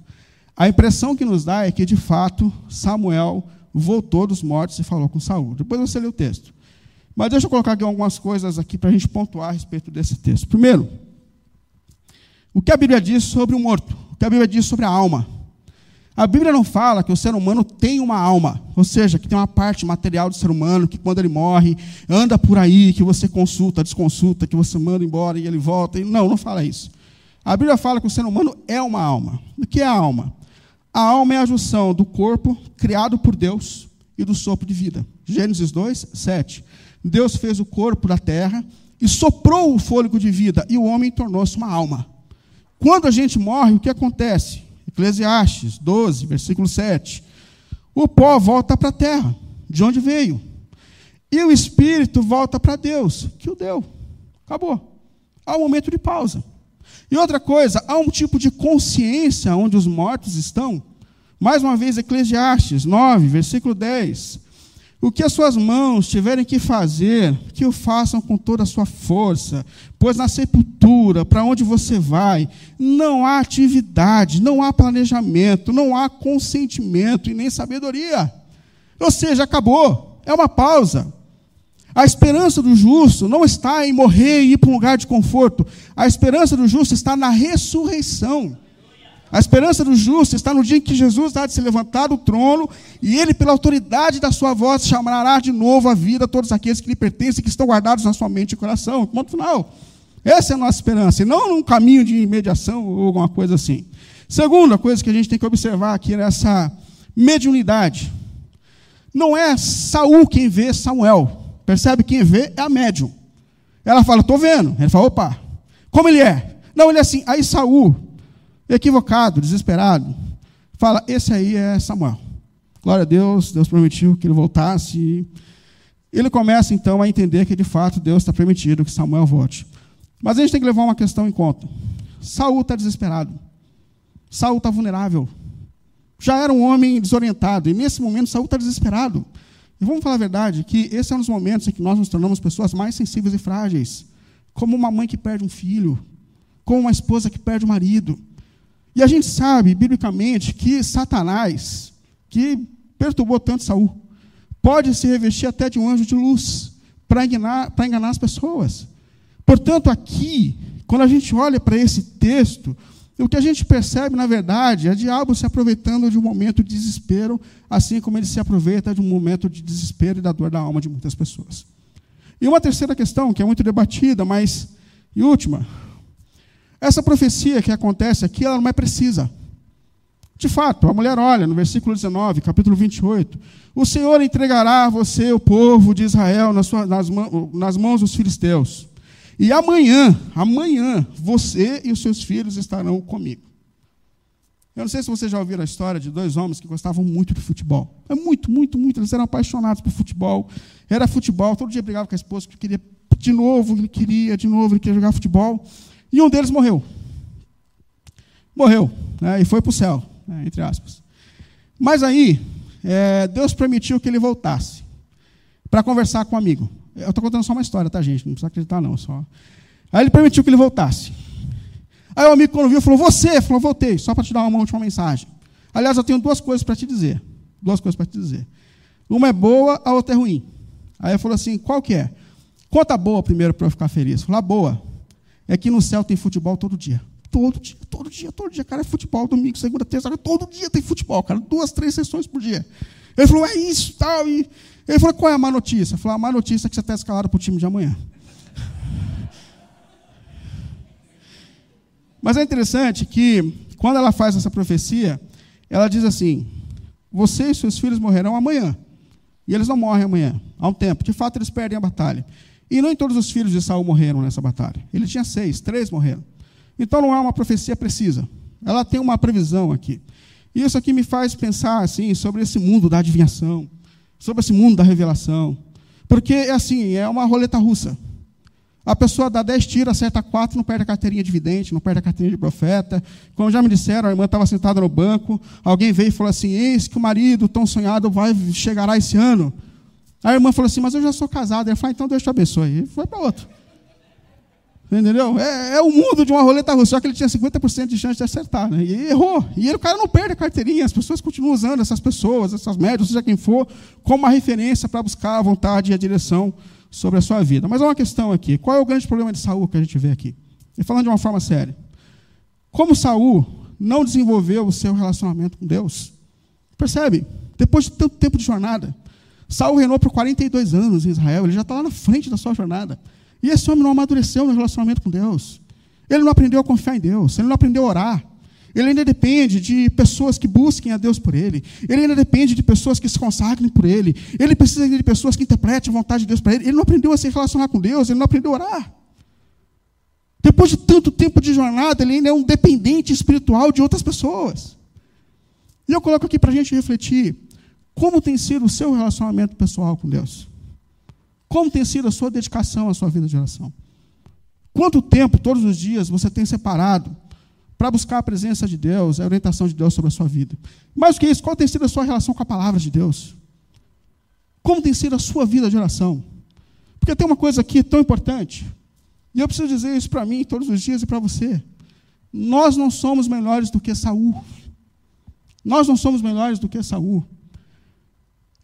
a impressão que nos dá é que, de fato, Samuel voltou dos mortos e falou com Saul. Depois você lê o texto. Mas deixa eu colocar aqui algumas coisas aqui para a gente pontuar a respeito desse texto. Primeiro, o que a Bíblia diz sobre o morto? O que a Bíblia diz sobre a alma? A Bíblia não fala que o ser humano tem uma alma, ou seja, que tem uma parte material do ser humano, que quando ele morre, anda por aí, que você consulta, desconsulta, que você manda embora e ele volta. Não, não fala isso. A Bíblia fala que o ser humano é uma alma. O que é a alma? A alma é a junção do corpo criado por Deus e do sopro de vida. Gênesis 2, 7. Deus fez o corpo da terra e soprou o fôlego de vida, e o homem tornou-se uma alma. Quando a gente morre, o que acontece? Eclesiastes 12, versículo 7. O pó volta para a terra, de onde veio. E o espírito volta para Deus, que o deu. Acabou. Há um momento de pausa. E outra coisa, há um tipo de consciência onde os mortos estão. Mais uma vez, Eclesiastes 9, versículo 10. O que as suas mãos tiverem que fazer, que o façam com toda a sua força, pois na sepultura, para onde você vai, não há atividade, não há planejamento, não há consentimento e nem sabedoria. Ou seja, acabou, é uma pausa. A esperança do justo não está em morrer e ir para um lugar de conforto, a esperança do justo está na ressurreição. A esperança do justo está no dia em que Jesus há de se levantar do trono e ele, pela autoridade da sua voz, chamará de novo a vida todos aqueles que lhe pertencem que estão guardados na sua mente e coração. Ponto final. Essa é a nossa esperança, e não num caminho de mediação ou alguma coisa assim. Segunda coisa que a gente tem que observar aqui nessa mediunidade. Não é Saul quem vê Samuel. Percebe? Quem vê é a médium. Ela fala, estou vendo. Ele fala, opa, como ele é? Não, ele é assim. Aí Saul equivocado, desesperado, fala: Esse aí é Samuel. Glória a Deus, Deus permitiu que ele voltasse. Ele começa então a entender que de fato Deus está permitindo que Samuel volte. Mas a gente tem que levar uma questão em conta. Saul está desesperado. Saul está vulnerável. Já era um homem desorientado. E nesse momento Saul está desesperado. E vamos falar a verdade, que esse é um dos momentos em que nós nos tornamos pessoas mais sensíveis e frágeis. Como uma mãe que perde um filho. Como uma esposa que perde o um marido. E a gente sabe, biblicamente, que Satanás, que perturbou tanto Saul, pode se revestir até de um anjo de luz para enganar, enganar as pessoas. Portanto, aqui, quando a gente olha para esse texto, o que a gente percebe, na verdade, é o diabo se aproveitando de um momento de desespero, assim como ele se aproveita de um momento de desespero e da dor da alma de muitas pessoas. E uma terceira questão, que é muito debatida, mas, e última, essa profecia que acontece aqui, ela não é precisa. De fato, a mulher olha no versículo 19, capítulo 28. O Senhor entregará a você, o povo de Israel, nas, suas, nas, nas mãos dos filisteus. E amanhã, amanhã, você e os seus filhos estarão comigo. Eu não sei se vocês já ouviram a história de dois homens que gostavam muito de futebol. É muito, muito, muito. Eles eram apaixonados por futebol. Era futebol, todo dia brigava com a esposa, que queria de novo, ele queria, de novo, ele queria jogar futebol. E um deles morreu. Morreu, né, e foi para o céu, né, entre aspas. Mas aí, é, Deus permitiu que ele voltasse para conversar com um amigo. Eu estou contando só uma história, tá, gente? Não precisa acreditar, não. Só. Aí ele permitiu que ele voltasse. Aí o amigo, quando viu, falou: Você? Falou: Voltei, só para te dar uma última mensagem. Aliás, eu tenho duas coisas para te dizer. Duas coisas para te dizer. Uma é boa, a outra é ruim. Aí ele falou assim: Qual que é? Conta boa primeiro para eu ficar feliz. Falou: A boa é que no céu tem futebol todo dia. Todo dia, todo dia, todo dia. Cara, é futebol, domingo, segunda, terça, todo dia tem futebol, cara. Duas, três sessões por dia. Ele falou: É isso tal. E ele falou: Qual é a má notícia? Ele falou: A má notícia é que você está escalado para o time de amanhã. Mas é interessante que, quando ela faz essa profecia, ela diz assim: Você e seus filhos morrerão amanhã. E eles não morrem amanhã, há um tempo. De fato, eles perdem a batalha. E nem todos os filhos de Saul morreram nessa batalha. Ele tinha seis, três morreram. Então não é uma profecia precisa. Ela tem uma previsão aqui. E isso aqui me faz pensar assim sobre esse mundo da adivinhação, sobre esse mundo da revelação. Porque assim, é uma roleta russa. A pessoa dá 10 tiros, acerta 4, não perde a carteirinha de vidente, não perde a carteirinha de profeta. Como já me disseram, a irmã estava sentada no banco, alguém veio e falou assim: Eis que o marido tão sonhado vai chegará esse ano. A irmã falou assim: Mas eu já sou casada. Ele falou: Então Deus te abençoe. E foi para outro. Entendeu? É, é, o mundo de uma roleta russa, só que ele tinha 50% de chance de acertar. Né? E errou. E ele, o cara não perde a carteirinha, as pessoas continuam usando essas pessoas, essas médias, seja quem for, como uma referência para buscar a vontade e a direção sobre a sua vida. Mas há uma questão aqui: qual é o grande problema de Saul que a gente vê aqui? E falando de uma forma séria. Como Saul não desenvolveu o seu relacionamento com Deus? Percebe? Depois de tanto tempo de jornada, Saul reinou por 42 anos em Israel, ele já está lá na frente da sua jornada. E esse homem não amadureceu no relacionamento com Deus. Ele não aprendeu a confiar em Deus, ele não aprendeu a orar, ele ainda depende de pessoas que busquem a Deus por ele. Ele ainda depende de pessoas que se consagrem por ele. Ele precisa de pessoas que interpretem a vontade de Deus para ele. Ele não aprendeu a se relacionar com Deus, ele não aprendeu a orar. Depois de tanto tempo de jornada, ele ainda é um dependente espiritual de outras pessoas. E eu coloco aqui para a gente refletir: como tem sido o seu relacionamento pessoal com Deus? Como tem sido a sua dedicação à sua vida de oração? Quanto tempo, todos os dias, você tem separado para buscar a presença de Deus, a orientação de Deus sobre a sua vida. Mais do que isso, qual tem sido a sua relação com a palavra de Deus? Como tem sido a sua vida de oração? Porque tem uma coisa aqui tão importante, e eu preciso dizer isso para mim todos os dias e para você. Nós não somos melhores do que Saul. Nós não somos melhores do que Saul.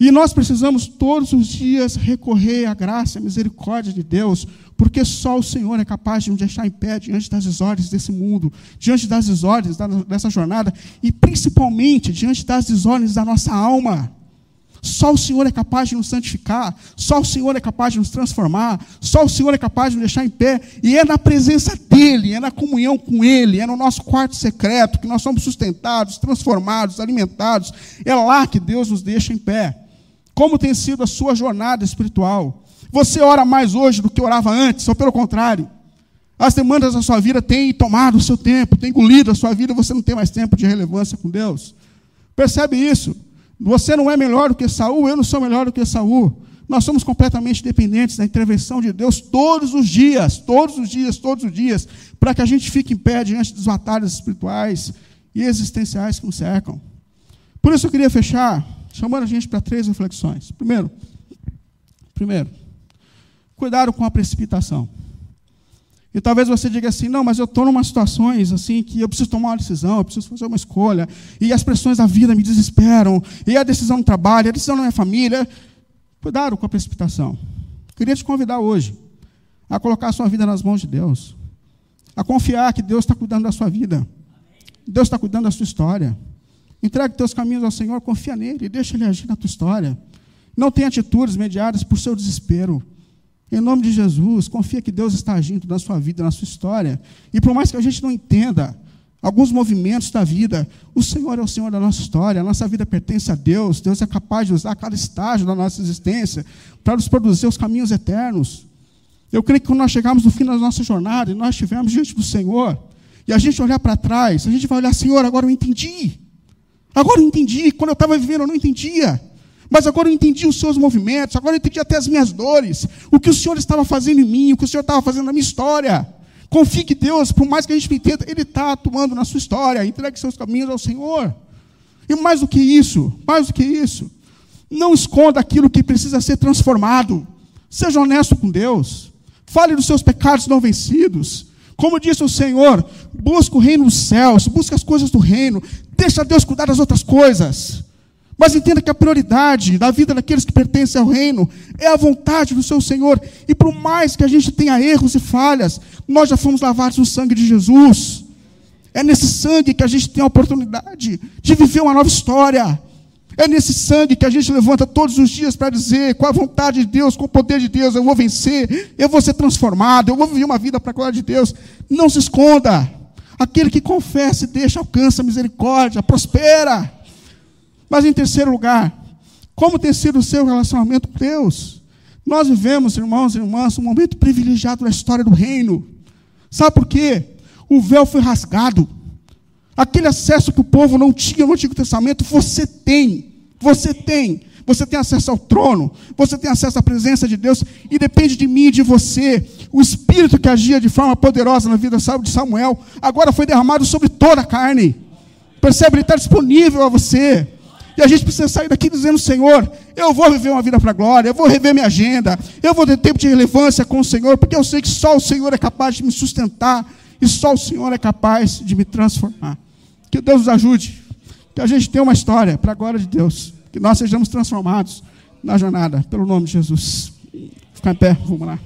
E nós precisamos todos os dias recorrer à graça à misericórdia de Deus, porque só o Senhor é capaz de nos deixar em pé diante das desordens desse mundo, diante das desordens dessa jornada e principalmente diante das desordens da nossa alma. Só o Senhor é capaz de nos santificar, só o Senhor é capaz de nos transformar, só o Senhor é capaz de nos deixar em pé, e é na presença dEle, é na comunhão com Ele, é no nosso quarto secreto que nós somos sustentados, transformados, alimentados, é lá que Deus nos deixa em pé. Como tem sido a sua jornada espiritual? Você ora mais hoje do que orava antes, ou pelo contrário? As demandas da sua vida têm tomado o seu tempo, têm engolido a sua vida, você não tem mais tempo de relevância com Deus. Percebe isso? Você não é melhor do que Saul, eu não sou melhor do que Saul. Nós somos completamente dependentes da intervenção de Deus todos os dias, todos os dias, todos os dias, para que a gente fique em pé diante dos batalhas espirituais e existenciais que nos cercam. Por isso eu queria fechar chamando a gente para três reflexões. Primeiro, primeiro, cuidado com a precipitação. E talvez você diga assim, não, mas eu estou em situações assim que eu preciso tomar uma decisão, eu preciso fazer uma escolha, e as pressões da vida me desesperam, e a decisão no trabalho, a decisão na minha família. Cuidado com a precipitação. Queria te convidar hoje a colocar a sua vida nas mãos de Deus, a confiar que Deus está cuidando da sua vida, Deus está cuidando da sua história. Entregue teus caminhos ao Senhor, confia nele, deixa ele agir na tua história. Não tenha atitudes mediadas por seu desespero. Em nome de Jesus, confia que Deus está agindo na sua vida, na sua história. E por mais que a gente não entenda alguns movimentos da vida, o Senhor é o Senhor da nossa história, a nossa vida pertence a Deus. Deus é capaz de usar cada estágio da nossa existência para nos produzir os caminhos eternos. Eu creio que quando nós chegarmos no fim da nossa jornada e nós estivermos diante do Senhor, e a gente olhar para trás, a gente vai olhar, Senhor, agora eu entendi. Agora eu entendi. Quando eu estava vivendo, eu não entendia. Mas agora eu entendi os seus movimentos, agora eu entendi até as minhas dores, o que o Senhor estava fazendo em mim, o que o Senhor estava fazendo na minha história. Confie que Deus, por mais que a gente entenda, Ele está atuando na sua história. Entregue seus caminhos ao Senhor. E mais do que isso, mais do que isso, não esconda aquilo que precisa ser transformado. Seja honesto com Deus. Fale dos seus pecados não vencidos. Como disse o Senhor, busca o reino dos céus, busca as coisas do reino, deixa Deus cuidar das outras coisas. Mas entenda que a prioridade da vida daqueles que pertencem ao reino é a vontade do seu Senhor. E por mais que a gente tenha erros e falhas, nós já fomos lavados no sangue de Jesus. É nesse sangue que a gente tem a oportunidade de viver uma nova história. É nesse sangue que a gente levanta todos os dias para dizer, com a vontade de Deus, com o poder de Deus, eu vou vencer, eu vou ser transformado, eu vou viver uma vida para a glória de Deus. Não se esconda. Aquele que confessa e deixa, alcança misericórdia, prospera. Mas em terceiro lugar, como tem sido o seu relacionamento com Deus? Nós vivemos, irmãos e irmãs, um momento privilegiado na história do reino. Sabe por quê? O véu foi rasgado. Aquele acesso que o povo não tinha no Antigo Testamento, você tem. Você tem. Você tem acesso ao trono, você tem acesso à presença de Deus, e depende de mim e de você. O Espírito que agia de forma poderosa na vida de Samuel, agora foi derramado sobre toda a carne. Percebe? Ele está disponível a você. E a gente precisa sair daqui dizendo: Senhor, eu vou viver uma vida para a glória, eu vou rever minha agenda, eu vou ter tempo de relevância com o Senhor, porque eu sei que só o Senhor é capaz de me sustentar e só o Senhor é capaz de me transformar. Que Deus nos ajude, que a gente tenha uma história para a glória de Deus que nós sejamos transformados na jornada, pelo nome de Jesus. Ficar em pé, vamos lá.